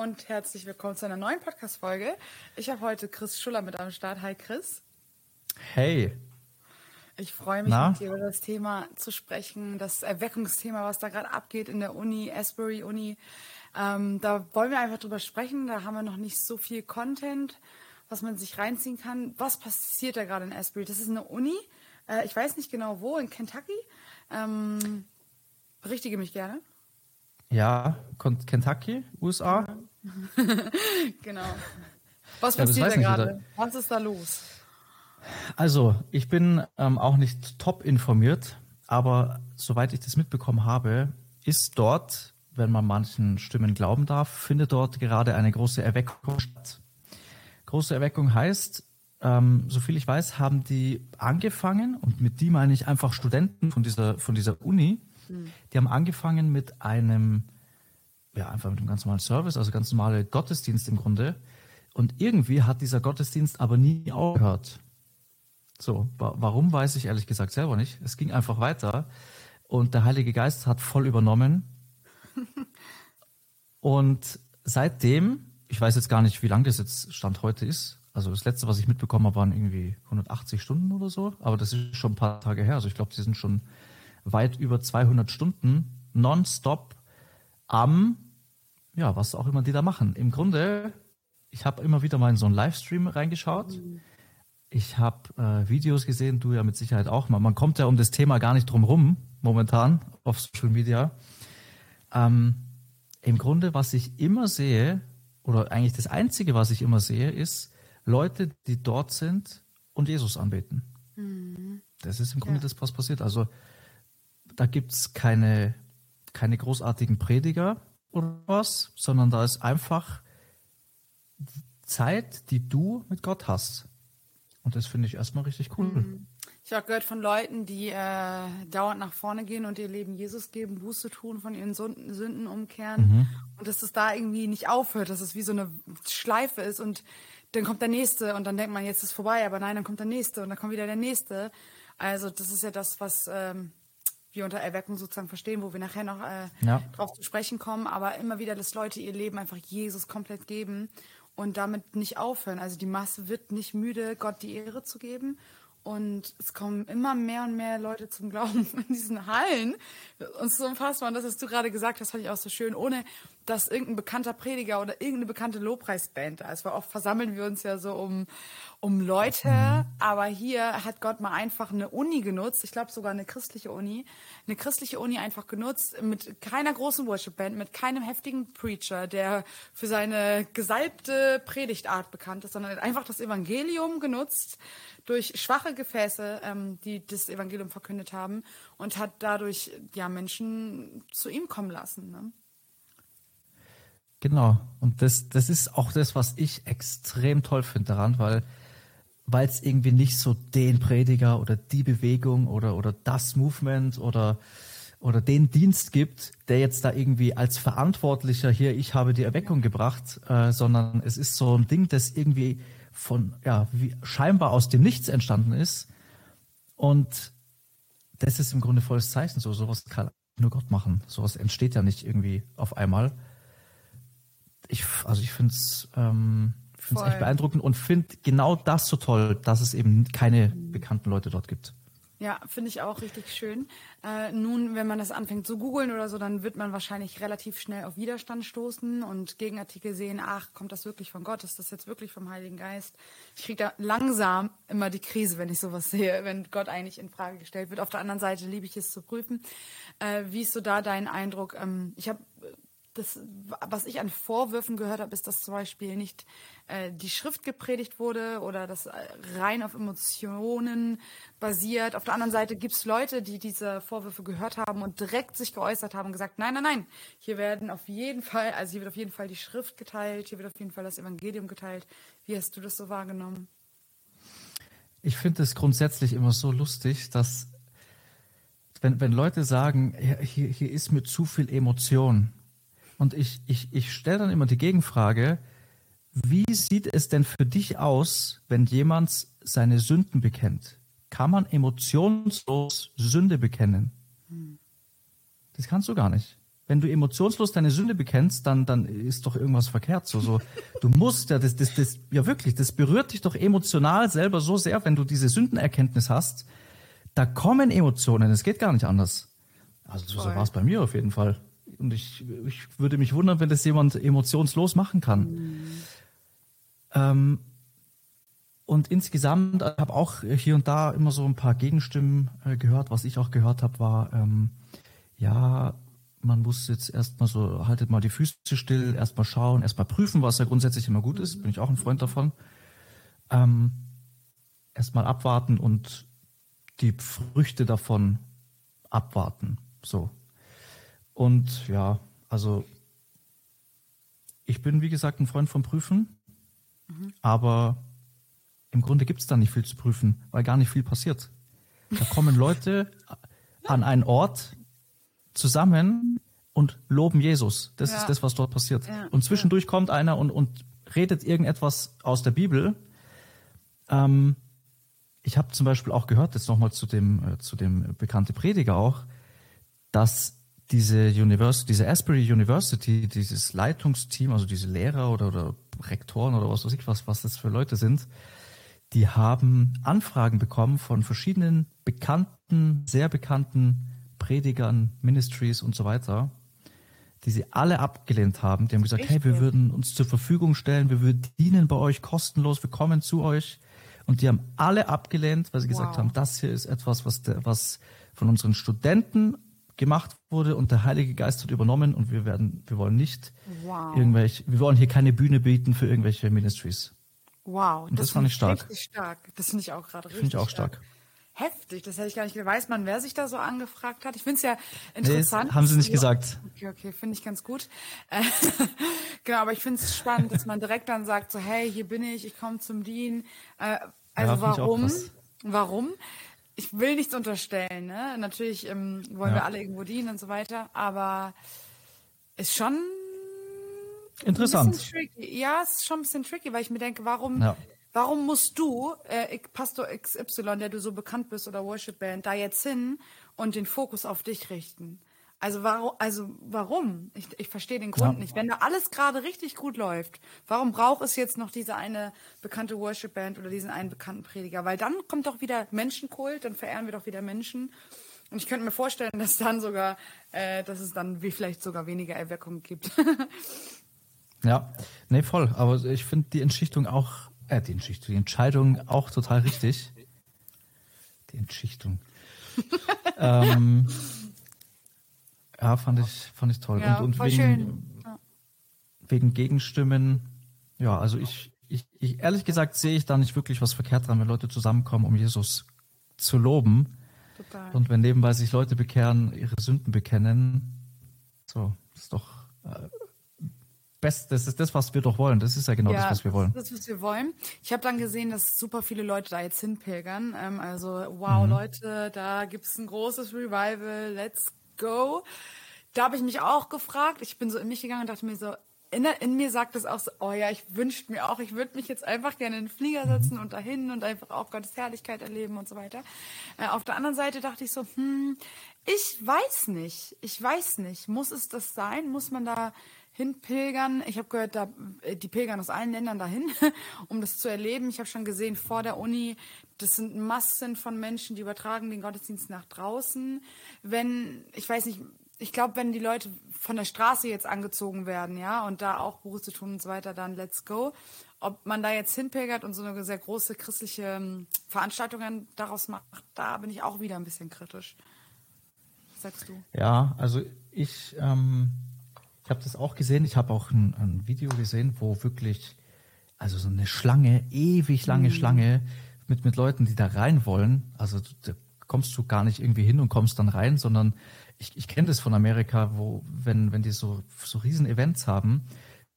und herzlich willkommen zu einer neuen Podcast-Folge. Ich habe heute Chris Schuller mit am Start. Hi Chris. Hey. Ich freue mich, Na? mit dir über das Thema zu sprechen, das Erweckungsthema, was da gerade abgeht in der Uni, Asbury Uni. Ähm, da wollen wir einfach drüber sprechen. Da haben wir noch nicht so viel Content, was man sich reinziehen kann. Was passiert da gerade in Asbury? Das ist eine Uni. Äh, ich weiß nicht genau wo, in Kentucky. Ähm, berichtige mich gerne. Ja, Kentucky, USA. genau. Was passiert ja, da gerade? Was ist da los? Also, ich bin ähm, auch nicht top informiert, aber soweit ich das mitbekommen habe, ist dort, wenn man manchen Stimmen glauben darf, findet dort gerade eine große Erweckung statt. Große Erweckung heißt, ähm, soviel ich weiß, haben die angefangen, und mit die meine ich einfach Studenten von dieser, von dieser Uni, die haben angefangen mit einem, ja, einfach mit einem ganz normalen Service, also ganz normale Gottesdienst im Grunde. Und irgendwie hat dieser Gottesdienst aber nie aufgehört. So, wa warum weiß ich ehrlich gesagt selber nicht. Es ging einfach weiter und der Heilige Geist hat voll übernommen. und seitdem, ich weiß jetzt gar nicht, wie lang das jetzt Stand heute ist. Also das letzte, was ich mitbekommen habe, waren irgendwie 180 Stunden oder so. Aber das ist schon ein paar Tage her. Also ich glaube, die sind schon weit über 200 Stunden nonstop am, ja, was auch immer die da machen. Im Grunde, ich habe immer wieder mal in so einen Livestream reingeschaut. Ich habe äh, Videos gesehen, du ja mit Sicherheit auch mal. Man kommt ja um das Thema gar nicht drum rum momentan auf Social Media. Ähm, Im Grunde, was ich immer sehe, oder eigentlich das Einzige, was ich immer sehe, ist Leute, die dort sind und Jesus anbeten. Mhm. Das ist im Grunde ja. das, was passiert. Also da gibt's keine, keine großartigen Prediger oder was, sondern da ist einfach Zeit, die du mit Gott hast. Und das finde ich erstmal richtig cool. Mhm. Ich habe gehört von Leuten, die äh, dauernd nach vorne gehen und ihr Leben Jesus geben, Buße tun, von ihren Sünden, Sünden umkehren. Mhm. Und dass es da irgendwie nicht aufhört, dass es wie so eine Schleife ist und dann kommt der nächste und dann denkt man, jetzt ist vorbei, aber nein, dann kommt der nächste und dann kommt wieder der nächste. Also das ist ja das, was ähm, wir unter Erweckung sozusagen verstehen, wo wir nachher noch äh, ja. drauf zu sprechen kommen, aber immer wieder, dass Leute ihr Leben einfach Jesus komplett geben und damit nicht aufhören. Also die Masse wird nicht müde, Gott die Ehre zu geben und es kommen immer mehr und mehr Leute zum Glauben in diesen Hallen. Und so unfassbar. Und das, was du gerade gesagt hast, fand ich auch so schön, ohne dass irgendein bekannter Prediger oder irgendeine bekannte Lobpreisband da ist. Weil oft versammeln wir uns ja so um, um Leute. Aber hier hat Gott mal einfach eine Uni genutzt. Ich glaube sogar eine christliche Uni. Eine christliche Uni einfach genutzt mit keiner großen Worship-Band, mit keinem heftigen Preacher, der für seine gesalbte Predigtart bekannt ist, sondern einfach das Evangelium genutzt durch schwache Gefäße, ähm, die das Evangelium verkündet haben und hat dadurch ja Menschen zu ihm kommen lassen. Ne? Genau. Und das, das ist auch das, was ich extrem toll finde daran, weil weil es irgendwie nicht so den Prediger oder die Bewegung oder oder das Movement oder oder den Dienst gibt, der jetzt da irgendwie als Verantwortlicher hier, ich habe die Erweckung gebracht, äh, sondern es ist so ein Ding, das irgendwie von, ja, wie scheinbar aus dem Nichts entstanden ist. Und das ist im Grunde volles Zeichen. So, sowas kann nur Gott machen. Sowas entsteht ja nicht irgendwie auf einmal. Ich, also ich finde es ähm, find's echt beeindruckend und finde genau das so toll, dass es eben keine bekannten Leute dort gibt. Ja, finde ich auch richtig schön. Äh, nun, wenn man das anfängt zu googeln oder so, dann wird man wahrscheinlich relativ schnell auf Widerstand stoßen und Gegenartikel sehen, ach, kommt das wirklich von Gott? Ist das jetzt wirklich vom Heiligen Geist? Ich kriege da langsam immer die Krise, wenn ich sowas sehe, wenn Gott eigentlich in Frage gestellt wird. Auf der anderen Seite liebe ich es zu prüfen. Äh, wie ist so da dein Eindruck? Ähm, ich habe das, was ich an Vorwürfen gehört habe, ist, dass zum Beispiel nicht äh, die Schrift gepredigt wurde oder das äh, rein auf Emotionen basiert. Auf der anderen Seite gibt es Leute, die diese Vorwürfe gehört haben und direkt sich geäußert haben und gesagt, nein, nein, nein, hier werden auf jeden Fall, also hier wird auf jeden Fall die Schrift geteilt, hier wird auf jeden Fall das Evangelium geteilt. Wie hast du das so wahrgenommen? Ich finde es grundsätzlich immer so lustig, dass wenn, wenn Leute sagen, hier, hier ist mir zu viel Emotion, und ich, ich, ich stelle dann immer die Gegenfrage, wie sieht es denn für dich aus, wenn jemand seine Sünden bekennt? Kann man emotionslos Sünde bekennen? Das kannst du gar nicht. wenn du emotionslos deine Sünde bekennst, dann, dann ist doch irgendwas verkehrt. So, so, du musst ja, das, das, das, ja wirklich, das berührt dich doch emotional selber so sehr, wenn du diese Sündenerkenntnis hast. Da kommen Emotionen, es geht gar nicht anders. Also so war es bei mir auf jeden Fall. Und ich, ich würde mich wundern, wenn das jemand emotionslos machen kann. Mhm. Ähm, und insgesamt habe auch hier und da immer so ein paar Gegenstimmen äh, gehört. Was ich auch gehört habe, war, ähm, ja, man muss jetzt erstmal so, haltet mal die Füße still, erstmal schauen, erstmal prüfen, was ja grundsätzlich immer gut ist. Bin ich auch ein Freund davon. Ähm, erstmal abwarten und die Früchte davon abwarten. So. Und ja, also ich bin, wie gesagt, ein Freund vom Prüfen, mhm. aber im Grunde gibt es da nicht viel zu prüfen, weil gar nicht viel passiert. Da kommen Leute an einen Ort zusammen und loben Jesus. Das ja. ist das, was dort passiert. Ja. Und zwischendurch ja. kommt einer und, und redet irgendetwas aus der Bibel. Ähm, ich habe zum Beispiel auch gehört, jetzt nochmal zu dem, äh, zu dem bekannten Prediger auch, dass diese University, diese Asbury University, dieses Leitungsteam, also diese Lehrer oder, oder Rektoren oder was weiß ich was, was das für Leute sind, die haben Anfragen bekommen von verschiedenen bekannten, sehr bekannten Predigern, Ministries und so weiter, die sie alle abgelehnt haben. Die haben gesagt, Echt? hey, wir würden uns zur Verfügung stellen, wir würden dienen bei euch kostenlos, wir kommen zu euch. Und die haben alle abgelehnt, weil sie wow. gesagt haben, das hier ist etwas, was, was von unseren Studenten gemacht wurde und der Heilige Geist hat übernommen und wir werden, wir wollen nicht wow. irgendwelche, wir wollen hier keine Bühne bieten für irgendwelche Ministries. Wow, das, das fand ich stark. Richtig stark. Das finde ich auch gerade richtig. Finde ich auch stark. Heftig, das hätte ich gar nicht. Weiß man, wer sich da so angefragt hat? Ich finde es ja interessant. Nee, haben sie nicht gesagt. Okay, okay, finde ich ganz gut. genau, aber ich finde es spannend, dass man direkt dann sagt, so, hey, hier bin ich, ich komme zum Dienen. Äh, also ja, warum? Warum? Ich will nichts unterstellen, ne? Natürlich ähm, wollen ja. wir alle irgendwo dienen und so weiter, aber ist schon Interessant. Ja, es ist schon ein bisschen tricky, weil ich mir denke, warum, ja. warum musst du, äh, Pastor XY, der du so bekannt bist oder Worship Band, da jetzt hin und den Fokus auf dich richten? Also warum, also warum? Ich, ich verstehe den Grund ja. nicht. Wenn da alles gerade richtig gut läuft, warum braucht es jetzt noch diese eine bekannte Worship Band oder diesen einen bekannten Prediger? Weil dann kommt doch wieder Menschenkult, dann verehren wir doch wieder Menschen. Und ich könnte mir vorstellen, dass dann sogar, äh, dass es dann wie vielleicht sogar weniger Erweckung gibt. Ja, nee, voll. Aber ich finde die Entschichtung auch, äh, die Entschichtung, die Entscheidung auch total richtig. Die Entschichtung. ähm, ja, fand ich, fand ich toll. Ja, und, und wegen, ja. wegen Gegenstimmen, ja, also ich, ich, ich, ehrlich gesagt sehe ich da nicht wirklich was verkehrt dran, wenn Leute zusammenkommen, um Jesus zu loben. Total. Und wenn nebenbei sich Leute bekehren, ihre Sünden bekennen, so, ist doch äh, Best, das ist das, was wir doch wollen. Das ist ja genau ja, das, was wir wollen. Das ist das, was wir wollen. Ich habe dann gesehen, dass super viele Leute da jetzt hinpilgern. Ähm, also, wow, mhm. Leute, da gibt's ein großes Revival. Let's go. Da habe ich mich auch gefragt. Ich bin so in mich gegangen und dachte mir so, in, in mir sagt es auch so, oh ja, ich wünschte mir auch, ich würde mich jetzt einfach gerne in den Flieger mhm. setzen und dahin und einfach auch Gottes Herrlichkeit erleben und so weiter. Äh, auf der anderen Seite dachte ich so, hm, ich weiß nicht. Ich weiß nicht. Muss es das sein? Muss man da hinpilgern. Ich habe gehört, da, äh, die pilgern aus allen Ländern dahin, um das zu erleben. Ich habe schon gesehen vor der Uni, das sind Massen von Menschen, die übertragen den Gottesdienst nach draußen. Wenn, ich weiß nicht, ich glaube, wenn die Leute von der Straße jetzt angezogen werden, ja, und da auch Buße tun und so weiter, dann let's go. Ob man da jetzt hinpilgert und so eine sehr große christliche ähm, Veranstaltung daraus macht, da bin ich auch wieder ein bisschen kritisch. Was sagst du? Ja, also ich ähm, ich habe das auch gesehen. Ich habe auch ein, ein, Video gesehen, wo wirklich, also so eine Schlange, ewig lange mhm. Schlange mit, mit Leuten, die da rein wollen. Also da kommst du gar nicht irgendwie hin und kommst dann rein, sondern ich, ich kenne das von Amerika, wo, wenn, wenn die so, so riesen Events haben,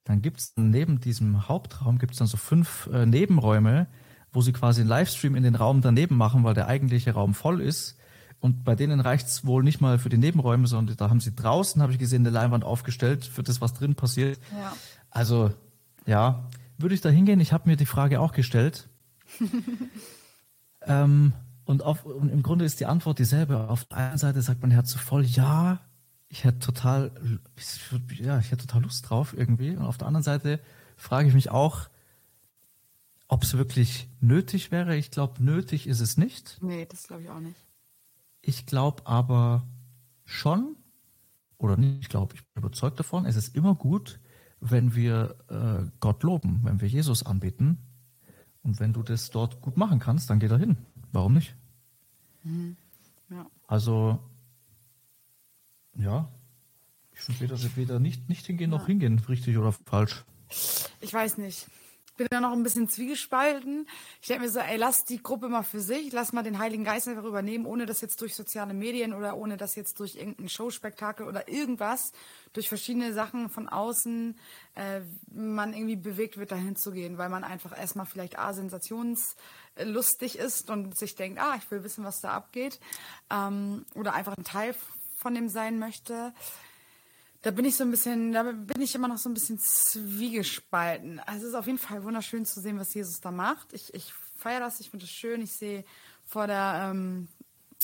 dann gibt es neben diesem Hauptraum gibt es dann so fünf äh, Nebenräume, wo sie quasi einen Livestream in den Raum daneben machen, weil der eigentliche Raum voll ist. Und bei denen reicht es wohl nicht mal für die Nebenräume, sondern da haben sie draußen, habe ich gesehen, eine Leinwand aufgestellt für das, was drin passiert. Ja. Also, ja, würde ich da hingehen? Ich habe mir die Frage auch gestellt. ähm, und, auf, und im Grunde ist die Antwort dieselbe. Auf der einen Seite sagt mein Herz so voll, ja, ich hätte total, ja, ich hätte total Lust drauf irgendwie. Und auf der anderen Seite frage ich mich auch, ob es wirklich nötig wäre. Ich glaube, nötig ist es nicht. Nee, das glaube ich auch nicht. Ich glaube aber schon, oder nicht, ich glaube, ich bin überzeugt davon, es ist immer gut, wenn wir äh, Gott loben, wenn wir Jesus anbeten. Und wenn du das dort gut machen kannst, dann geh da hin. Warum nicht? Mhm. Ja. Also, ja, ich finde weder, weder nicht, nicht hingehen ja. noch hingehen, richtig oder falsch. Ich weiß nicht bin da noch ein bisschen zwiegespalten. Ich denke mir so, ey, lass die Gruppe mal für sich, lass mal den Heiligen Geist einfach übernehmen, ohne das jetzt durch soziale Medien oder ohne das jetzt durch irgendein Showspektakel oder irgendwas, durch verschiedene Sachen von außen, äh, man irgendwie bewegt wird, dahin zu gehen, weil man einfach erstmal vielleicht A, sensationslustig ist und sich denkt, ah, ich will wissen, was da abgeht, ähm, oder einfach ein Teil von dem sein möchte da bin ich so ein bisschen, da bin ich immer noch so ein bisschen zwiegespalten. Also es ist auf jeden Fall wunderschön zu sehen, was Jesus da macht. Ich, ich feiere das, ich finde es schön. Ich sehe vor der, ähm,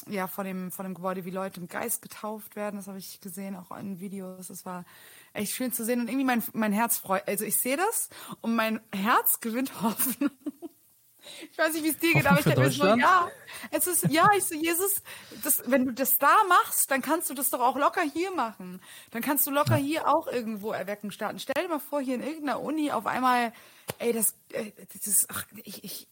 ja, vor dem, vor dem Gebäude, wie Leute im Geist getauft werden. Das habe ich gesehen, auch in Videos. Das war echt schön zu sehen. Und irgendwie mein, mein Herz freut, also ich sehe das und mein Herz gewinnt Hoffnung. Ich weiß nicht, wie es dir geht, aber ich denke mir so, ja, es ist, ja, ich so, Jesus, das, wenn du das da machst, dann kannst du das doch auch locker hier machen. Dann kannst du locker hier auch irgendwo Erweckung starten. Stell dir mal vor, hier in irgendeiner Uni auf einmal, ey, das, äh, das ist, ach, ich, ich,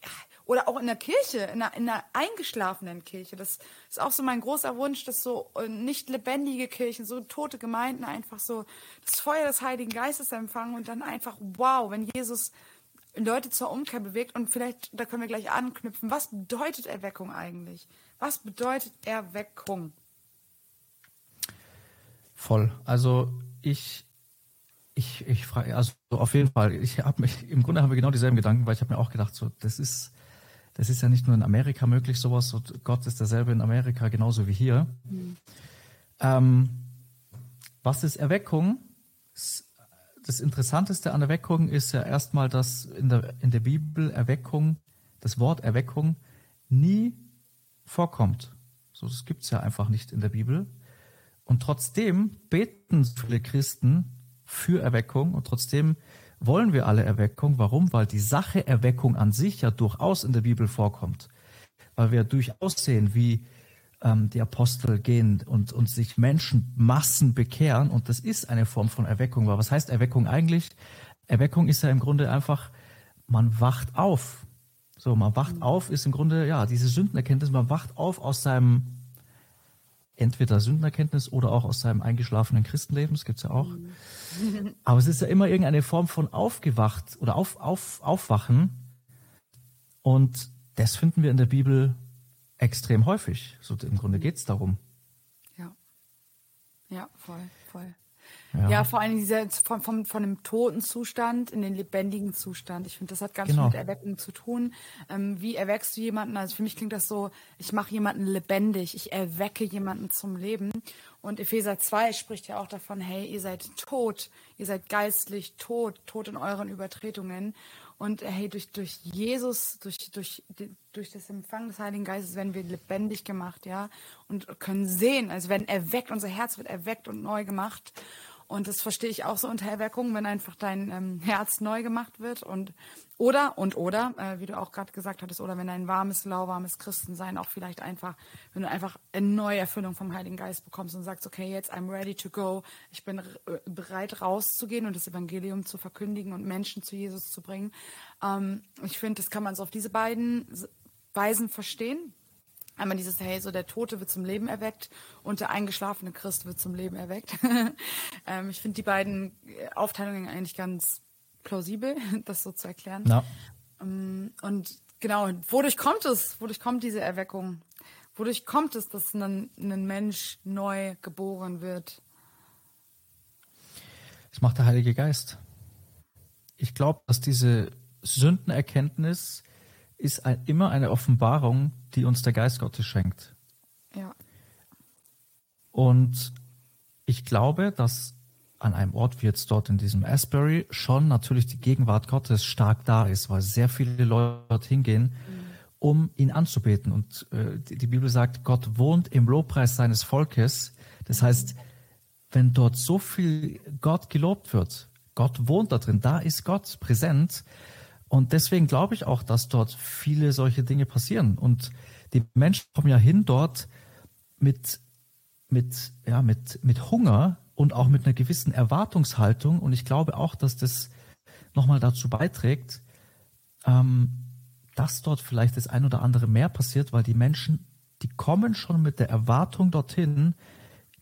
oder auch in der Kirche, in einer, in einer eingeschlafenen Kirche. Das ist auch so mein großer Wunsch, dass so äh, nicht lebendige Kirchen, so tote Gemeinden einfach so das Feuer des Heiligen Geistes empfangen und dann einfach, wow, wenn Jesus Leute zur Umkehr bewegt. Und vielleicht, da können wir gleich anknüpfen, was bedeutet Erweckung eigentlich? Was bedeutet Erweckung? Voll. Also ich, ich, ich frage, also auf jeden Fall, ich habe mich, im Grunde haben wir genau dieselben Gedanken, weil ich habe mir auch gedacht, so, das ist, das ist ja nicht nur in Amerika möglich, sowas, so, Gott ist derselbe in Amerika genauso wie hier. Mhm. Ähm, was ist Erweckung? Das Interessanteste an Erweckung ist ja erstmal, dass in der, in der Bibel Erweckung, das Wort Erweckung nie vorkommt. So, das gibt's ja einfach nicht in der Bibel. Und trotzdem beten viele Christen für Erweckung und trotzdem wollen wir alle Erweckung. Warum? Weil die Sache Erweckung an sich ja durchaus in der Bibel vorkommt. Weil wir durchaus sehen, wie ähm, die Apostel gehen und, und sich Menschen Massen bekehren. Und das ist eine Form von Erweckung. Aber was heißt Erweckung eigentlich? Erweckung ist ja im Grunde einfach, man wacht auf. So, man wacht mhm. auf, ist im Grunde, ja, diese Sündenerkenntnis, man wacht auf aus seinem entweder Sündenerkenntnis oder auch aus seinem eingeschlafenen Christenleben, das gibt's ja auch. Mhm. Aber es ist ja immer irgendeine Form von aufgewacht oder auf, auf, aufwachen. Und das finden wir in der Bibel extrem häufig. So im Grunde geht es darum. Ja. Ja, voll, voll. Ja, ja vor allem dieser von, von, von dem toten Zustand in den lebendigen Zustand. Ich finde, das hat ganz genau. viel mit Erweckung zu tun. Ähm, wie erweckst du jemanden? Also für mich klingt das so, ich mache jemanden lebendig, ich erwecke jemanden zum Leben. Und Epheser 2 spricht ja auch davon, hey, ihr seid tot, ihr seid geistlich tot, tot in euren Übertretungen. Und äh, hey, durch, durch Jesus, durch, durch, durch das Empfang des Heiligen Geistes werden wir lebendig gemacht, ja, und können sehen, also werden erweckt, unser Herz wird erweckt und neu gemacht. Und das verstehe ich auch so unter Erweckung, wenn einfach dein ähm, Herz neu gemacht wird und oder und oder, äh, wie du auch gerade gesagt hattest, oder wenn ein warmes, lauwarmes Christensein auch vielleicht einfach, wenn du einfach eine neue Erfüllung vom Heiligen Geist bekommst und sagst, okay, jetzt I'm ready to go, ich bin bereit rauszugehen und das Evangelium zu verkündigen und Menschen zu Jesus zu bringen. Ähm, ich finde, das kann man so auf diese beiden Weisen verstehen. Einmal dieses, hey, so der Tote wird zum Leben erweckt und der eingeschlafene Christ wird zum Leben erweckt. ähm, ich finde die beiden äh, Aufteilungen eigentlich ganz plausibel, das so zu erklären. Ja. Ähm, und genau, wodurch kommt es? Wodurch kommt diese Erweckung? Wodurch kommt es, dass ein, ein Mensch neu geboren wird? Das macht der Heilige Geist. Ich glaube, dass diese Sündenerkenntnis ist ein, immer eine Offenbarung, die uns der Geist Gottes schenkt. Ja. Und ich glaube, dass an einem Ort wie jetzt dort in diesem Asbury schon natürlich die Gegenwart Gottes stark da ist, weil sehr viele Leute dorthin gehen, mhm. um ihn anzubeten. Und äh, die, die, Bibel sagt, Gott wohnt im Lobpreis seines Volkes. Das heißt, wenn dort so viel Gott gelobt wird, Gott wohnt da drin, da ist Gott präsent. Und deswegen glaube ich auch, dass dort viele solche Dinge passieren. Und die Menschen kommen ja hin dort mit, mit, ja, mit, mit Hunger und auch mit einer gewissen Erwartungshaltung. Und ich glaube auch, dass das nochmal dazu beiträgt, ähm, dass dort vielleicht das ein oder andere mehr passiert, weil die Menschen, die kommen schon mit der Erwartung dorthin,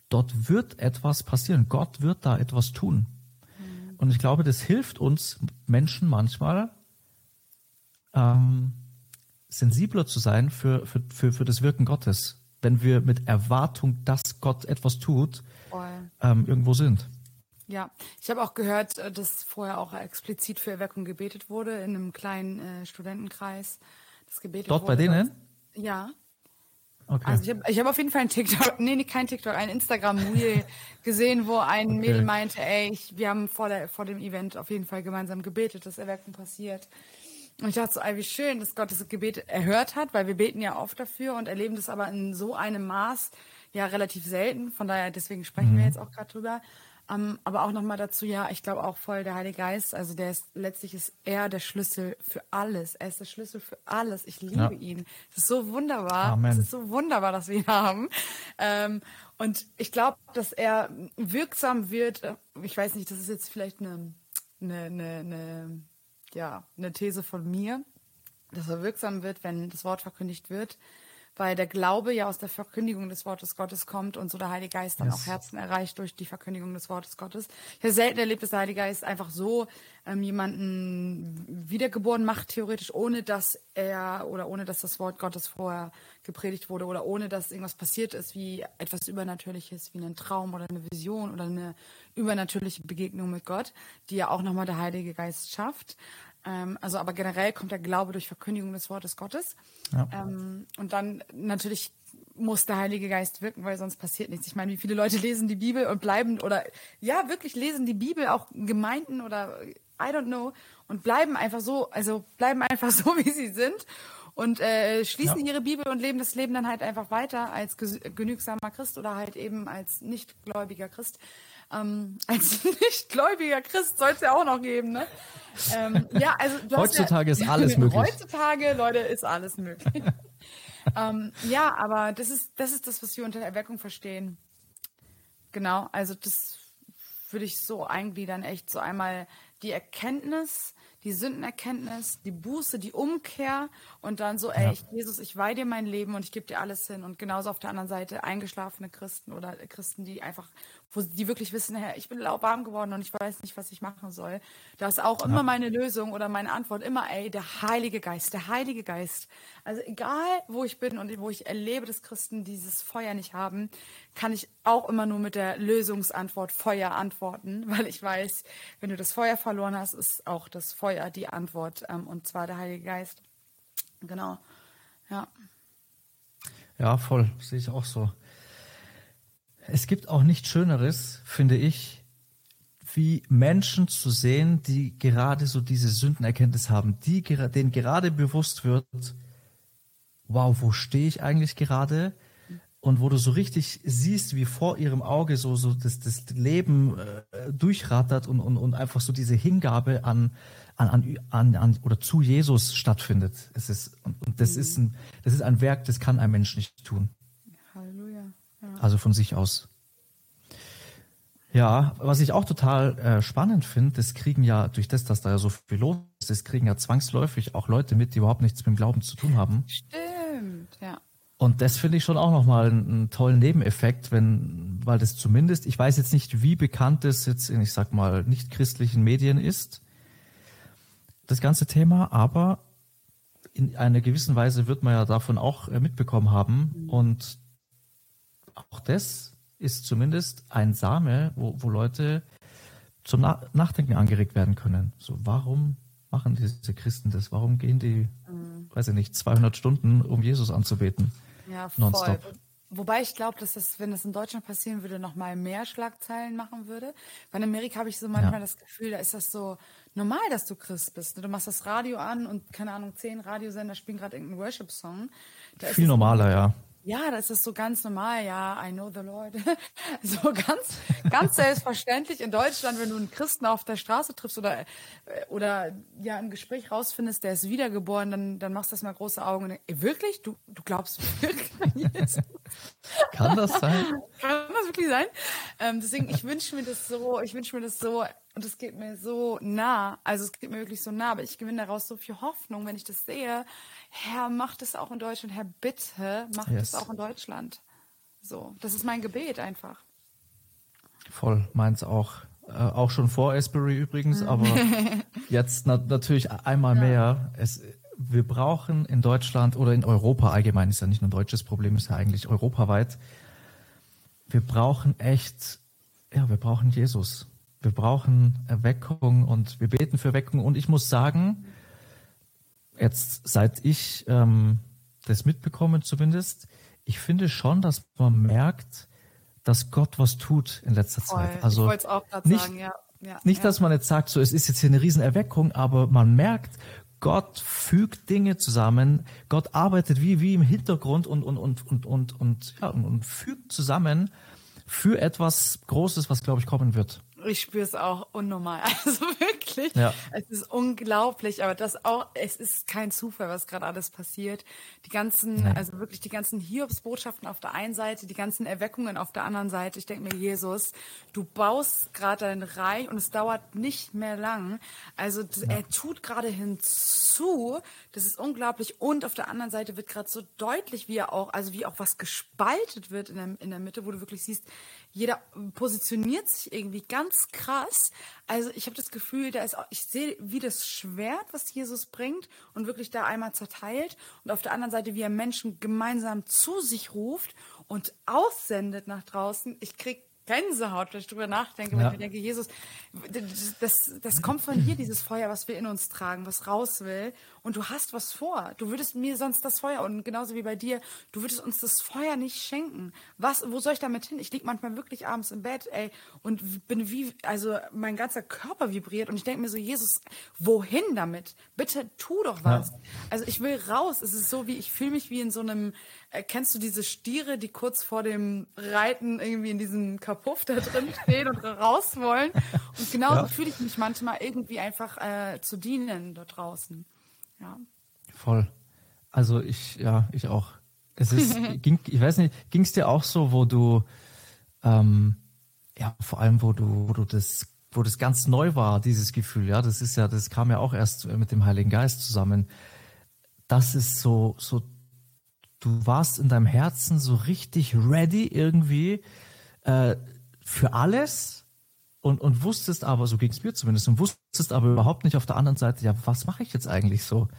dort wird etwas passieren. Gott wird da etwas tun. Mhm. Und ich glaube, das hilft uns Menschen manchmal, ähm, sensibler zu sein für, für, für, für das Wirken Gottes, wenn wir mit Erwartung, dass Gott etwas tut, ähm, irgendwo sind. Ja, ich habe auch gehört, äh, dass vorher auch explizit für Erweckung gebetet wurde in einem kleinen äh, Studentenkreis. Das gebetet Dort wurde, bei denen? Dass, ja. Okay. Also ich habe ich hab auf jeden Fall ein TikTok, nee, nee kein TikTok, ein Instagram-Reel gesehen, wo ein okay. Mädel meinte, ey, ich, wir haben vor, der, vor dem Event auf jeden Fall gemeinsam gebetet, dass Erweckung passiert. Und ich dachte so, wie schön, dass Gott das Gebet erhört hat, weil wir beten ja oft dafür und erleben das aber in so einem Maß ja relativ selten. Von daher, deswegen sprechen mhm. wir jetzt auch gerade drüber. Um, ähm, aber auch nochmal dazu, ja, ich glaube auch voll der Heilige Geist, also der ist letztlich ist er der Schlüssel für alles. Er ist der Schlüssel für alles. Ich liebe ja. ihn. Das ist so wunderbar. Amen. Es ist so wunderbar, dass wir ihn haben. Ähm, und ich glaube, dass er wirksam wird. Ich weiß nicht, das ist jetzt vielleicht eine, eine, eine, eine, ja, eine These von mir, dass er wirksam wird, wenn das Wort verkündigt wird weil der Glaube ja aus der Verkündigung des Wortes Gottes kommt und so der Heilige Geist dann yes. auch Herzen erreicht durch die Verkündigung des Wortes Gottes. Ich habe selten erlebt, dass der Heilige Geist einfach so ähm, jemanden wiedergeboren macht, theoretisch, ohne dass er oder ohne dass das Wort Gottes vorher gepredigt wurde oder ohne dass irgendwas passiert ist, wie etwas Übernatürliches, wie ein Traum oder eine Vision oder eine übernatürliche Begegnung mit Gott, die ja auch nochmal der Heilige Geist schafft. Ähm, also aber generell kommt der Glaube durch Verkündigung des Wortes Gottes. Ja. Ähm, und dann natürlich muss der Heilige Geist wirken, weil sonst passiert nichts. Ich meine, wie viele Leute lesen die Bibel und bleiben oder ja, wirklich lesen die Bibel, auch Gemeinden oder I don't know, und bleiben einfach so, also bleiben einfach so, wie sie sind und äh, schließen ja. ihre Bibel und leben das Leben dann halt einfach weiter als genügsamer Christ oder halt eben als nichtgläubiger Christ. Ähm, als nichtgläubiger Christ soll es ja auch noch geben, ne? Ähm, ja, also heutzutage ja, ist alles möglich. Heutzutage, Leute, ist alles möglich. ähm, ja, aber das ist das ist das, was wir unter Erweckung verstehen. Genau, also das würde ich so eingliedern, echt so einmal die Erkenntnis, die Sündenerkenntnis, die Buße, die Umkehr und dann so, ey, ja. ich, Jesus, ich weihe dir mein Leben und ich gebe dir alles hin. Und genauso auf der anderen Seite eingeschlafene Christen oder Christen, die einfach, wo die wirklich wissen, Herr, ich bin lauwarm geworden und ich weiß nicht, was ich machen soll. Da ist auch ja. immer meine Lösung oder meine Antwort immer, ey, der Heilige Geist, der Heilige Geist. Also egal, wo ich bin und wo ich erlebe, dass Christen dieses Feuer nicht haben, kann ich auch immer nur mit der Lösungsantwort Feuer antworten, weil ich weiß, wenn du das Feuer verloren hast, ist auch das Feuer die Antwort ähm, und zwar der Heilige Geist. Genau, ja. Ja, voll, sehe ich auch so. Es gibt auch nichts Schöneres, finde ich, wie Menschen zu sehen, die gerade so diese Sündenerkenntnis haben, die, denen gerade bewusst wird, wow, wo stehe ich eigentlich gerade? und wo du so richtig siehst, wie vor ihrem Auge so, so das, das Leben äh, durchrattert und, und, und einfach so diese Hingabe an, an, an, an oder zu Jesus stattfindet. Es ist, und, und das, mhm. ist ein, das ist ein Werk, das kann ein Mensch nicht tun. Ja. Also von sich aus. Ja, was ich auch total äh, spannend finde, das kriegen ja durch das, dass da ja so viel los ist, das kriegen ja zwangsläufig auch Leute mit, die überhaupt nichts mit dem Glauben zu tun haben. Stimmt, ja. Und das finde ich schon auch nochmal einen, einen tollen Nebeneffekt, wenn, weil das zumindest, ich weiß jetzt nicht, wie bekannt es jetzt in, ich sag mal, nicht christlichen Medien ist, das ganze Thema, aber in einer gewissen Weise wird man ja davon auch äh, mitbekommen haben. Mhm. Und auch das ist zumindest ein Same, wo, wo Leute zum Nachdenken angeregt werden können. So, warum machen diese Christen das? Warum gehen die, mhm. weiß ich nicht, 200 Stunden, um Jesus anzubeten? Ja, voll. Nonstop. Wobei ich glaube, dass das, wenn das in Deutschland passieren würde, noch mal mehr Schlagzeilen machen würde. Weil in Amerika habe ich so manchmal ja. das Gefühl, da ist das so normal, dass du Christ bist. Du machst das Radio an und keine Ahnung, zehn Radiosender spielen gerade irgendeinen Worship-Song. Viel normaler, ja. Ja, das ist so ganz normal, ja, I know the Lord. so ganz, ganz selbstverständlich in Deutschland, wenn du einen Christen auf der Straße triffst oder, oder ja im Gespräch rausfindest, der ist wiedergeboren, dann, dann machst du das mal große Augen und denkst, ey, wirklich? Du, du glaubst wirklich an Jesus? Kann das sein? Kann das wirklich sein? Ähm, deswegen, ich wünsche mir das so, ich wünsche mir das so, und es geht mir so nah, also es geht mir wirklich so nah, aber ich gewinne daraus so viel Hoffnung, wenn ich das sehe. Herr, mach das auch in Deutschland. Herr, bitte, mach yes. das auch in Deutschland. So, das ist mein Gebet einfach. Voll, meins auch. Äh, auch schon vor Asbury übrigens, mhm. aber jetzt na natürlich einmal ja. mehr. Es, wir brauchen in Deutschland oder in Europa allgemein, ist ja nicht nur ein deutsches Problem, ist ja eigentlich europaweit. Wir brauchen echt, ja, wir brauchen Jesus. Wir brauchen Erweckung und wir beten für Erweckung. Und ich muss sagen, jetzt seit ich ähm, das mitbekomme zumindest, ich finde schon, dass man merkt, dass Gott was tut in letzter Voll. Zeit. Also ich auch gerade sagen, ja. ja nicht, ja. dass man jetzt sagt, so es ist jetzt hier eine Riesenerweckung, aber man merkt, Gott fügt Dinge zusammen, Gott arbeitet wie, wie im Hintergrund und, und, und, und, und, und, ja, und, und fügt zusammen für etwas Großes, was, glaube ich, kommen wird. Ich spüre es auch unnormal. Also wirklich. Ja. Es ist unglaublich, aber das auch, es ist kein Zufall, was gerade alles passiert. Die ganzen, Nein. also wirklich die ganzen Hiobsbotschaften auf der einen Seite, die ganzen Erweckungen auf der anderen Seite. Ich denke mir, Jesus, du baust gerade dein Reich und es dauert nicht mehr lang. Also ja. er tut gerade hinzu. Das ist unglaublich. Und auf der anderen Seite wird gerade so deutlich, wie er auch, also wie auch was gespaltet wird in der, in der Mitte, wo du wirklich siehst, jeder positioniert sich irgendwie ganz krass. Also ich habe das Gefühl, da ist auch, ich sehe, wie das Schwert, was Jesus bringt und wirklich da einmal zerteilt und auf der anderen Seite, wie er Menschen gemeinsam zu sich ruft und aussendet nach draußen. Ich krieg Gänsehaut, wenn ich drüber nachdenke, wenn ich mir denke, Jesus, das, das kommt von dir, dieses Feuer, was wir in uns tragen, was raus will. Und du hast was vor. Du würdest mir sonst das Feuer, und genauso wie bei dir, du würdest uns das Feuer nicht schenken. Was, wo soll ich damit hin? Ich lieg manchmal wirklich abends im Bett, ey, und bin wie, also mein ganzer Körper vibriert und ich denke mir so, Jesus, wohin damit? Bitte tu doch was. Ja. Also ich will raus. Es ist so wie, ich fühle mich wie in so einem, äh, kennst du diese Stiere, die kurz vor dem Reiten irgendwie in diesem Kapuff da drin stehen und raus wollen? Und genauso ja. fühle ich mich manchmal irgendwie einfach äh, zu dienen dort draußen. Ja. Voll. Also ich, ja, ich auch. Es ist, ging, ich weiß nicht, ging es dir auch so, wo du, ähm, ja, vor allem, wo du, wo du das, wo das ganz neu war, dieses Gefühl, ja, das ist ja, das kam ja auch erst mit dem Heiligen Geist zusammen. Das ist so, so, du warst in deinem Herzen so richtig ready irgendwie äh, für alles und, und wusstest aber, so ging es mir zumindest, und wusstest aber überhaupt nicht auf der anderen Seite, ja, was mache ich jetzt eigentlich so? Mhm.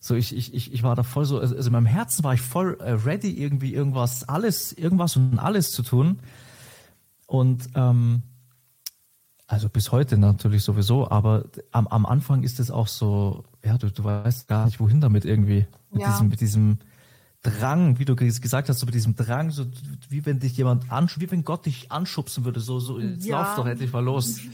So, ich, ich, ich, ich war da voll so, also in meinem Herzen war ich voll äh, ready, irgendwie irgendwas, alles, irgendwas und alles zu tun. Und ähm, also bis heute natürlich sowieso, aber am, am Anfang ist es auch so, ja, du, du weißt gar nicht, wohin damit irgendwie. Mit ja. diesem, mit diesem, Drang, wie du gesagt hast, so mit diesem Drang, so wie wenn dich jemand anschubst, wie wenn Gott dich anschubsen würde, so, so jetzt ja. lauf doch endlich mal los.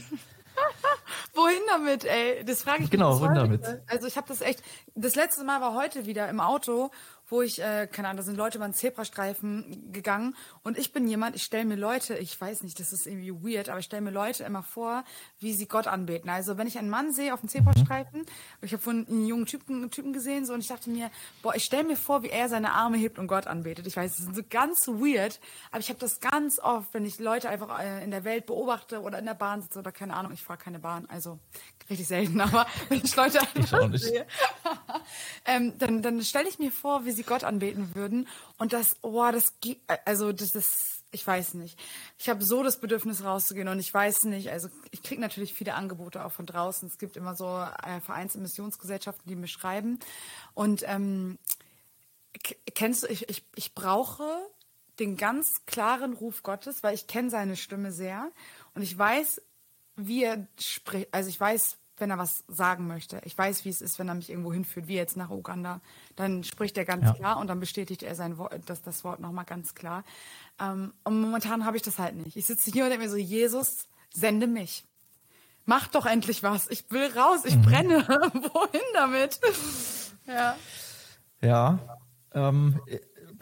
Wohin damit, ey? Das frage ich genau, mich. Genau, wohin damit? Also ich habe das echt, das letzte Mal war heute wieder im Auto wo ich, äh, keine Ahnung, da sind Leute über einen Zebrastreifen gegangen und ich bin jemand, ich stelle mir Leute, ich weiß nicht, das ist irgendwie weird, aber ich stelle mir Leute immer vor, wie sie Gott anbeten. Also wenn ich einen Mann sehe auf dem Zebrastreifen, ich habe von einen jungen Typen, Typen gesehen so und ich dachte mir, boah, ich stelle mir vor, wie er seine Arme hebt und Gott anbetet. Ich weiß, das ist so ganz weird, aber ich habe das ganz oft, wenn ich Leute einfach äh, in der Welt beobachte oder in der Bahn sitze oder keine Ahnung, ich fahre keine Bahn, also richtig selten, aber wenn ich Leute einfach ich sehe, ähm, dann, dann stelle ich mir vor, wie sie Gott anbeten würden. Und das, oh, das, also das ist, ich weiß nicht. Ich habe so das Bedürfnis rauszugehen und ich weiß nicht, also ich kriege natürlich viele Angebote auch von draußen. Es gibt immer so äh, Vereins- und Missionsgesellschaften, die mir schreiben. Und ähm, kennst du, ich, ich, ich brauche den ganz klaren Ruf Gottes, weil ich kenne seine Stimme sehr und ich weiß, wie er spricht. Also ich weiß, wenn er was sagen möchte. Ich weiß, wie es ist, wenn er mich irgendwo hinführt, wie jetzt nach Uganda. Dann spricht er ganz ja. klar und dann bestätigt er sein Wort, das, das Wort nochmal ganz klar. Ähm, und momentan habe ich das halt nicht. Ich sitze hier und denke mir so, Jesus, sende mich. Mach doch endlich was. Ich will raus. Ich mhm. brenne. Wohin damit? ja. Ja. Ähm,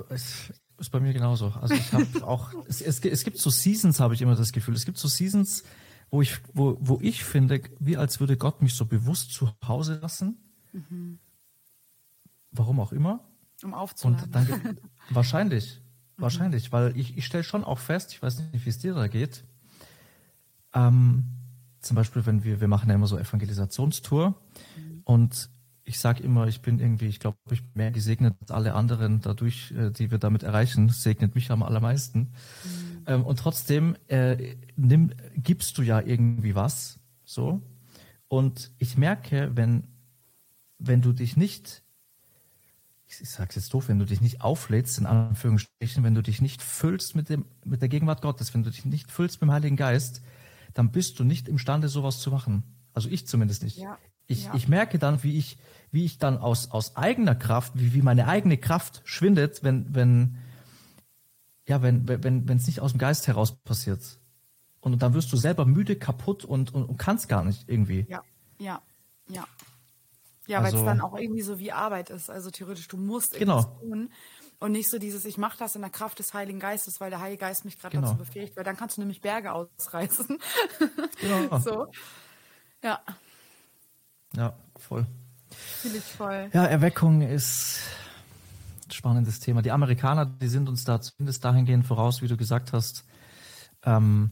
Ist bei mir genauso. Also ich habe auch, es, es, es gibt so Seasons, habe ich immer das Gefühl. Es gibt so Seasons, wo ich, wo, wo ich finde, wie als würde Gott mich so bewusst zu Hause lassen. Mhm. Warum auch immer. Um aufzuhören. Und dann wahrscheinlich, mhm. wahrscheinlich, weil ich, ich stelle schon auch fest, ich weiß nicht, wie es dir da geht. Ähm, zum Beispiel, wenn wir, wir machen ja immer so Evangelisationstour mhm. und ich sage immer, ich bin irgendwie, ich glaube, ich bin mehr gesegnet als alle anderen dadurch, äh, die wir damit erreichen, segnet mich am allermeisten. Mhm. Ähm, und trotzdem äh, nimm, gibst du ja irgendwie was, so. Und ich merke, wenn, wenn du dich nicht, ich, ich sage jetzt doof, wenn du dich nicht auflädst, in Anführungsstrichen, wenn du dich nicht füllst mit dem, mit der Gegenwart Gottes, wenn du dich nicht füllst mit dem Heiligen Geist, dann bist du nicht imstande, sowas zu machen. Also ich zumindest nicht. Ja. Ich, ja. ich merke dann, wie ich, wie ich dann aus, aus eigener Kraft, wie, wie meine eigene Kraft schwindet, wenn, wenn, ja, wenn, wenn, wenn es nicht aus dem Geist heraus passiert. Und dann wirst du selber müde, kaputt und, und, und kannst gar nicht irgendwie. Ja, ja, ja. Ja, also, weil es dann auch irgendwie so wie Arbeit ist. Also theoretisch, du musst genau. tun. Und nicht so dieses, ich mache das in der Kraft des Heiligen Geistes, weil der Heilige Geist mich gerade genau. dazu befähigt, weil dann kannst du nämlich Berge ausreißen. Genau. so. Ja. Ja, voll. Fühle ich voll. Ja, Erweckung ist spannendes Thema. Die Amerikaner, die sind uns da zumindest dahingehend voraus, wie du gesagt hast. Ähm,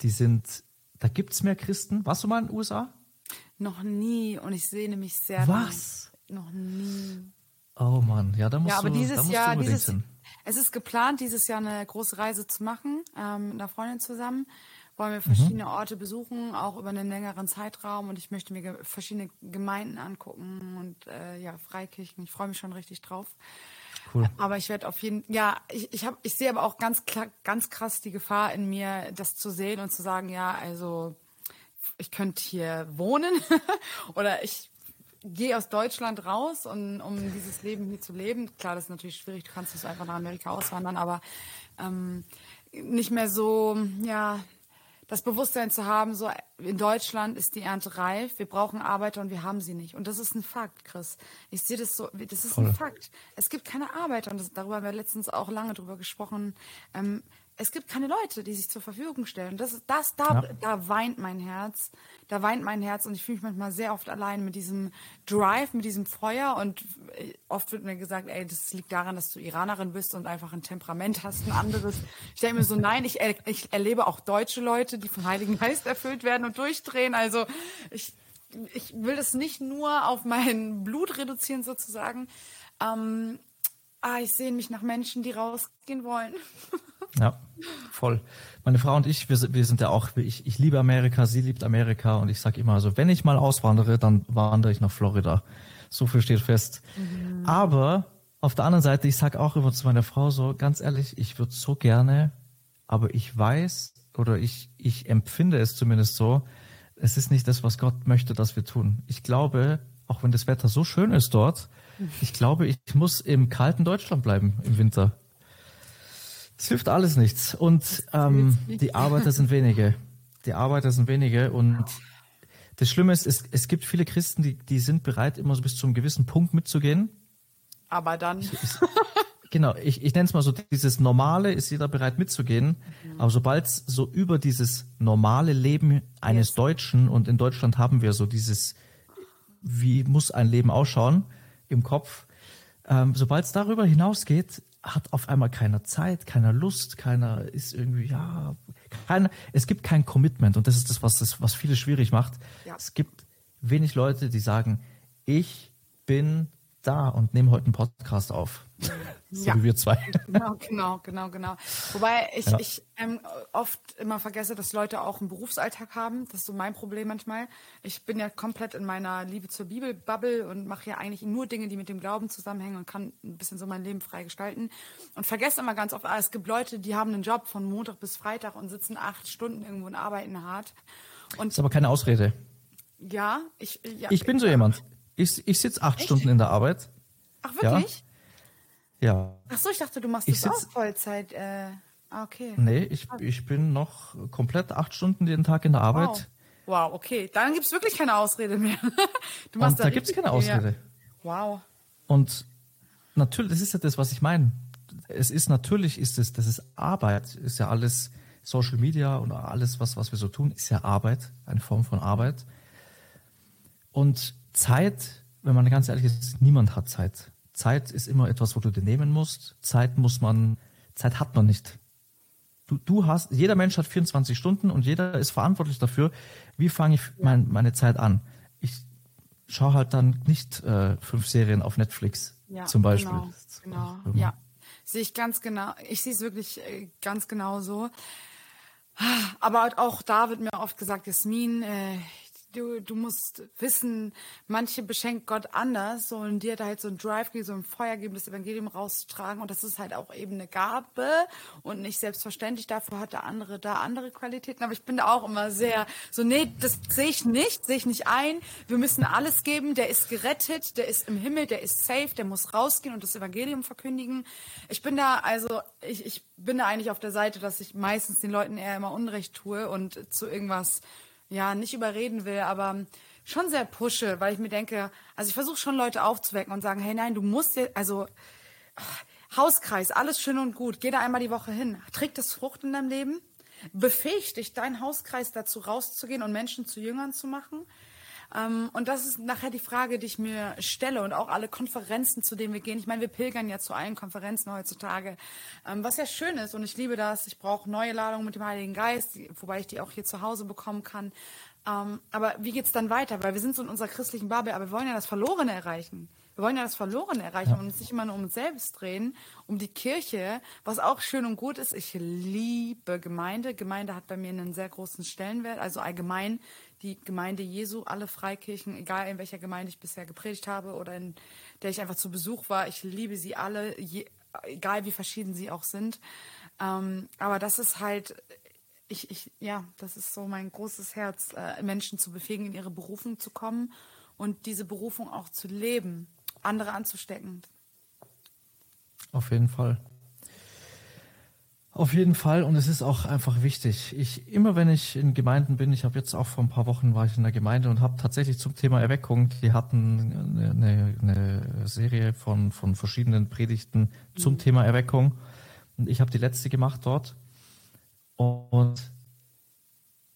die sind, da gibt es mehr Christen. Warst du mal in den USA? Noch nie und ich sehne mich sehr. Was? Noch nie. Oh Mann, ja, da musst ja, aber du, dieses Jahr, dieses, hin. Es ist geplant, dieses Jahr eine große Reise zu machen, ähm, mit einer Freundin zusammen wollen wir verschiedene mhm. Orte besuchen, auch über einen längeren Zeitraum. Und ich möchte mir verschiedene Gemeinden angucken und äh, ja, Freikirchen. Ich freue mich schon richtig drauf. Cool. Aber ich werde auf jeden ja, ich, ich, ich sehe aber auch ganz, ganz krass die Gefahr in mir, das zu sehen und zu sagen, ja, also ich könnte hier wohnen oder ich gehe aus Deutschland raus, und, um dieses Leben hier zu leben. Klar, das ist natürlich schwierig, du kannst nicht so einfach nach Amerika auswandern, aber ähm, nicht mehr so, ja, das Bewusstsein zu haben, so in Deutschland ist die Ernte reif, wir brauchen Arbeiter und wir haben sie nicht. Und das ist ein Fakt, Chris. Ich sehe das so, das ist Voll. ein Fakt. Es gibt keine Arbeiter und das, darüber haben wir letztens auch lange drüber gesprochen. Ähm, es gibt keine Leute, die sich zur Verfügung stellen. Das, das, da, ja. da weint mein Herz. Da weint mein Herz und ich fühle mich manchmal sehr oft allein mit diesem Drive, mit diesem Feuer. Und äh, oft wird mir gesagt, ey, das liegt daran, dass du Iranerin bist und einfach ein Temperament hast, ein anderes. Ich denke mir so, nein, ich, ich erlebe auch deutsche Leute, die vom Heiligen Geist erfüllt werden und durchdrehen. Also ich, ich will das nicht nur auf mein Blut reduzieren sozusagen. Ähm, ah, ich sehe mich nach Menschen, die rausgehen wollen. Ja, voll. Meine Frau und ich, wir, wir sind ja auch, ich, ich liebe Amerika, sie liebt Amerika und ich sage immer, also wenn ich mal auswandere, dann wandere ich nach Florida. So viel steht fest. Mhm. Aber auf der anderen Seite, ich sage auch immer zu meiner Frau so, ganz ehrlich, ich würde so gerne, aber ich weiß oder ich, ich empfinde es zumindest so, es ist nicht das, was Gott möchte, dass wir tun. Ich glaube, auch wenn das Wetter so schön ist dort, ich glaube, ich muss im kalten Deutschland bleiben im Winter. Es hilft alles nichts. Und ähm, die Arbeiter sind wenige. Die Arbeiter sind wenige. Und das Schlimme ist, es, es gibt viele Christen, die, die sind bereit, immer so bis zu einem gewissen Punkt mitzugehen. Aber dann. Ich, ich, genau, ich, ich nenne es mal so, dieses Normale ist jeder bereit mitzugehen. Mhm. Aber sobald es so über dieses normale Leben eines yes. Deutschen, und in Deutschland haben wir so dieses, wie muss ein Leben ausschauen im Kopf, ähm, sobald es darüber hinausgeht, hat auf einmal keiner Zeit, keiner Lust, keiner ist irgendwie, ja, keiner, es gibt kein Commitment und das ist das, was, das, was viele schwierig macht. Ja. Es gibt wenig Leute, die sagen, ich bin da und nehme heute einen Podcast auf. so ja. wie wir zwei. Genau, genau, genau, genau. Wobei ich, ja. ich ähm, oft immer vergesse, dass Leute auch einen Berufsalltag haben. Das ist so mein Problem manchmal. Ich bin ja komplett in meiner Liebe zur Bibel-Bubble und mache ja eigentlich nur Dinge, die mit dem Glauben zusammenhängen und kann ein bisschen so mein Leben frei gestalten. Und vergesse immer ganz oft, ah, es gibt Leute, die haben einen Job von Montag bis Freitag und sitzen acht Stunden irgendwo und arbeiten hart. Und das ist aber keine Ausrede. Ja, ich. Ja, ich bin so jemand. Ich, ich sitze acht Echt? Stunden in der Arbeit. Ach, wirklich? Ja. ja. Ach so, ich dachte, du machst ich das sitz, auch Vollzeit. Äh, ah, okay. Nee, ich, ich bin noch komplett acht Stunden jeden Tag in der Arbeit. Wow, wow okay. Dann gibt es wirklich keine Ausrede mehr. du machst da, da gibt es keine Ausrede. Ja. Wow. Und natürlich, das ist ja das, was ich meine. es ist natürlich, ist es, das ist Arbeit, ist ja alles Social Media und alles, was, was wir so tun, ist ja Arbeit, eine Form von Arbeit. Und Zeit, wenn man ganz ehrlich ist, niemand hat Zeit. Zeit ist immer etwas, wo du dir nehmen musst. Zeit muss man, Zeit hat man nicht. Du, du hast, jeder Mensch hat 24 Stunden und jeder ist verantwortlich dafür, wie fange ich mein, meine Zeit an. Ich schaue halt dann nicht äh, fünf Serien auf Netflix ja, zum Beispiel. Genau, genau. ja. Sehe ich ganz genau. Ich sehe es wirklich äh, ganz genau so. Aber auch da wird mir oft gesagt, Jasmin, äh, du, du musst wissen, manche beschenkt Gott anders und dir da halt so ein Drive geben, so ein Feuer geben, das Evangelium rauszutragen und das ist halt auch eben eine Gabe und nicht selbstverständlich. Dafür hat der andere da andere Qualitäten, aber ich bin da auch immer sehr so, nee, das sehe ich nicht, sehe ich nicht ein. Wir müssen alles geben, der ist gerettet, der ist im Himmel, der ist safe, der muss rausgehen und das Evangelium verkündigen. Ich bin da, also ich, ich bin da eigentlich auf der Seite, dass ich meistens den Leuten eher immer Unrecht tue und zu irgendwas ja, nicht überreden will, aber schon sehr pushe, weil ich mir denke, also ich versuche schon Leute aufzuwecken und sagen, hey nein, du musst dir, also Hauskreis, alles schön und gut, geh da einmal die Woche hin. Trägt das Frucht in deinem Leben? Befähigt dich dein Hauskreis dazu rauszugehen und Menschen zu Jüngern zu machen? Ähm, und das ist nachher die Frage, die ich mir stelle und auch alle Konferenzen, zu denen wir gehen. Ich meine, wir pilgern ja zu allen Konferenzen heutzutage, ähm, was ja schön ist und ich liebe das. Ich brauche neue Ladungen mit dem Heiligen Geist, wobei ich die auch hier zu Hause bekommen kann. Ähm, aber wie geht's dann weiter? Weil wir sind so in unserer christlichen Bubble, aber wir wollen ja das Verlorene erreichen. Wir wollen ja das Verlorene erreichen ja. und uns nicht immer nur um uns selbst drehen, um die Kirche, was auch schön und gut ist. Ich liebe Gemeinde. Gemeinde hat bei mir einen sehr großen Stellenwert. Also allgemein die Gemeinde Jesu, alle Freikirchen, egal in welcher Gemeinde ich bisher gepredigt habe oder in der ich einfach zu Besuch war. Ich liebe sie alle, je, egal wie verschieden sie auch sind. Ähm, aber das ist halt, ich, ich, ja, das ist so mein großes Herz, äh, Menschen zu befähigen, in ihre Berufung zu kommen und diese Berufung auch zu leben, andere anzustecken. Auf jeden Fall. Auf jeden Fall und es ist auch einfach wichtig. Ich immer wenn ich in Gemeinden bin, ich habe jetzt auch vor ein paar Wochen war ich in der Gemeinde und habe tatsächlich zum Thema Erweckung, die hatten eine, eine Serie von von verschiedenen Predigten zum mhm. Thema Erweckung und ich habe die letzte gemacht dort und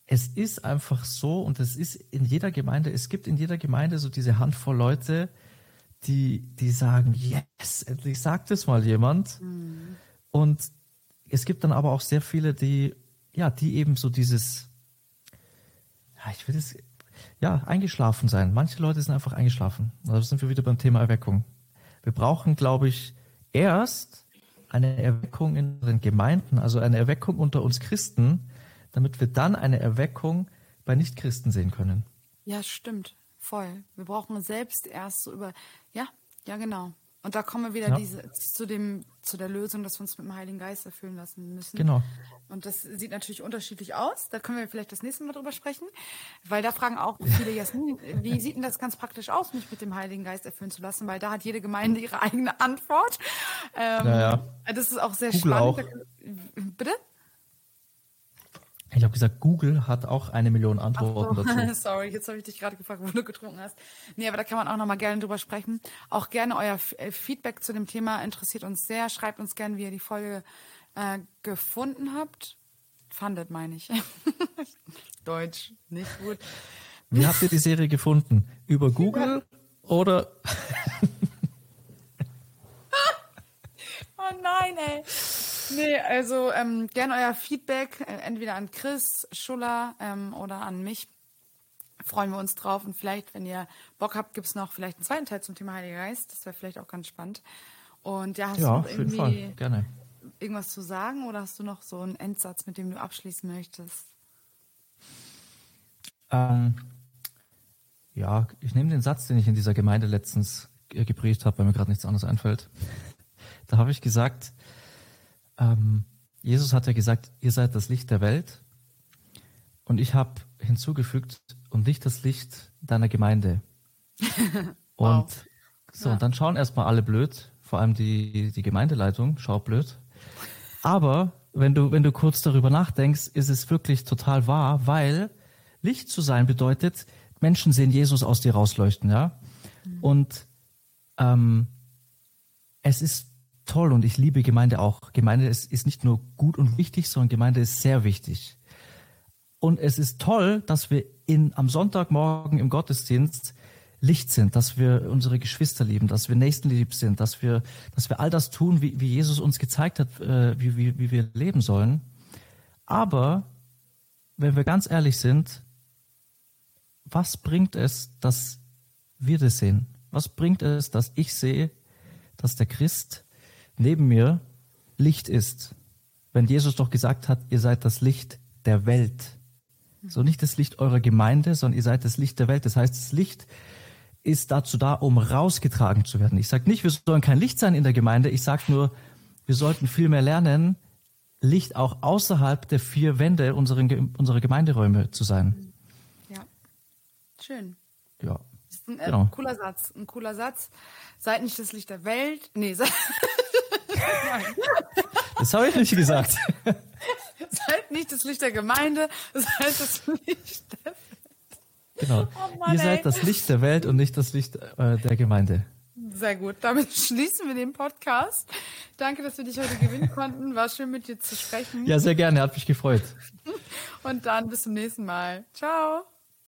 es ist einfach so und es ist in jeder Gemeinde, es gibt in jeder Gemeinde so diese Handvoll Leute, die die sagen, yes, endlich sagt es mal jemand. Mhm. Und es gibt dann aber auch sehr viele, die, ja, die eben so dieses, ja, ich will es, ja, eingeschlafen sein. Manche Leute sind einfach eingeschlafen. Da sind wir wieder beim Thema Erweckung. Wir brauchen, glaube ich, erst eine Erweckung in den Gemeinden, also eine Erweckung unter uns Christen, damit wir dann eine Erweckung bei Nichtchristen sehen können. Ja, stimmt. Voll. Wir brauchen selbst erst so über, ja, ja, genau. Und da kommen wir wieder ja. diese, zu, dem, zu der Lösung, dass wir uns mit dem Heiligen Geist erfüllen lassen müssen. Genau. Und das sieht natürlich unterschiedlich aus. Da können wir vielleicht das nächste Mal drüber sprechen. Weil da fragen auch viele Jasmin, wie sieht denn das ganz praktisch aus, mich mit dem Heiligen Geist erfüllen zu lassen? Weil da hat jede Gemeinde ihre eigene Antwort. Ähm, ja, ja. Das ist auch sehr Google spannend. Auch. Bitte? Ich habe gesagt, Google hat auch eine Million Antworten so. dazu. Sorry, jetzt habe ich dich gerade gefragt, wo du getrunken hast. Nee, aber da kann man auch nochmal gerne drüber sprechen. Auch gerne euer äh, Feedback zu dem Thema interessiert uns sehr. Schreibt uns gerne, wie ihr die Folge äh, gefunden habt. Fandet, meine ich. Deutsch, nicht gut. Wie habt ihr die Serie gefunden? Über Google oder? oh nein, ey. Nee, also ähm, gerne euer Feedback, äh, entweder an Chris Schuller ähm, oder an mich. Freuen wir uns drauf. Und vielleicht, wenn ihr Bock habt, gibt es noch vielleicht einen zweiten Teil zum Thema Heiliger Geist. Das wäre vielleicht auch ganz spannend. Und ja, hast ja, du noch irgendwie Gerne. irgendwas zu sagen oder hast du noch so einen Endsatz, mit dem du abschließen möchtest? Ähm, ja, ich nehme den Satz, den ich in dieser Gemeinde letztens gepredigt habe, weil mir gerade nichts anderes einfällt. Da habe ich gesagt, ähm, Jesus hat ja gesagt, ihr seid das Licht der Welt. Und ich habe hinzugefügt, und nicht das Licht deiner Gemeinde. wow. Und so, ja. und dann schauen erstmal alle blöd, vor allem die, die Gemeindeleitung schaut blöd. Aber wenn du, wenn du kurz darüber nachdenkst, ist es wirklich total wahr, weil Licht zu sein bedeutet, Menschen sehen Jesus aus dir rausleuchten, ja. Mhm. Und ähm, es ist toll und ich liebe Gemeinde auch. Gemeinde ist, ist nicht nur gut und wichtig, sondern Gemeinde ist sehr wichtig. Und es ist toll, dass wir in, am Sonntagmorgen im Gottesdienst Licht sind, dass wir unsere Geschwister lieben, dass wir nächstenlieb sind, dass wir, dass wir all das tun, wie, wie Jesus uns gezeigt hat, äh, wie, wie, wie wir leben sollen. Aber wenn wir ganz ehrlich sind, was bringt es, dass wir das sehen? Was bringt es, dass ich sehe, dass der Christ neben mir Licht ist? Wenn Jesus doch gesagt hat, ihr seid das Licht der Welt. So nicht das Licht eurer Gemeinde, sondern ihr seid das Licht der Welt. Das heißt, das Licht ist dazu da, um rausgetragen zu werden. Ich sage nicht, wir sollen kein Licht sein in der Gemeinde. Ich sage nur, wir sollten viel mehr lernen, Licht auch außerhalb der vier Wände unserer, unserer Gemeinderäume zu sein. Ja, schön. Ja. Das ist ein äh, genau. cooler Satz. Ein cooler Satz. Seid nicht das Licht der Welt. Nee, seid. das habe ich nicht gesagt. seid nicht das Licht der Gemeinde, seid das Licht der Welt. Genau. Oh Mann, Ihr seid ey. das Licht der Welt und nicht das Licht äh, der Gemeinde. Sehr gut. Damit schließen wir den Podcast. Danke, dass wir dich heute gewinnen konnten. War schön, mit dir zu sprechen. Ja, sehr gerne. Hat mich gefreut. Und dann bis zum nächsten Mal. Ciao.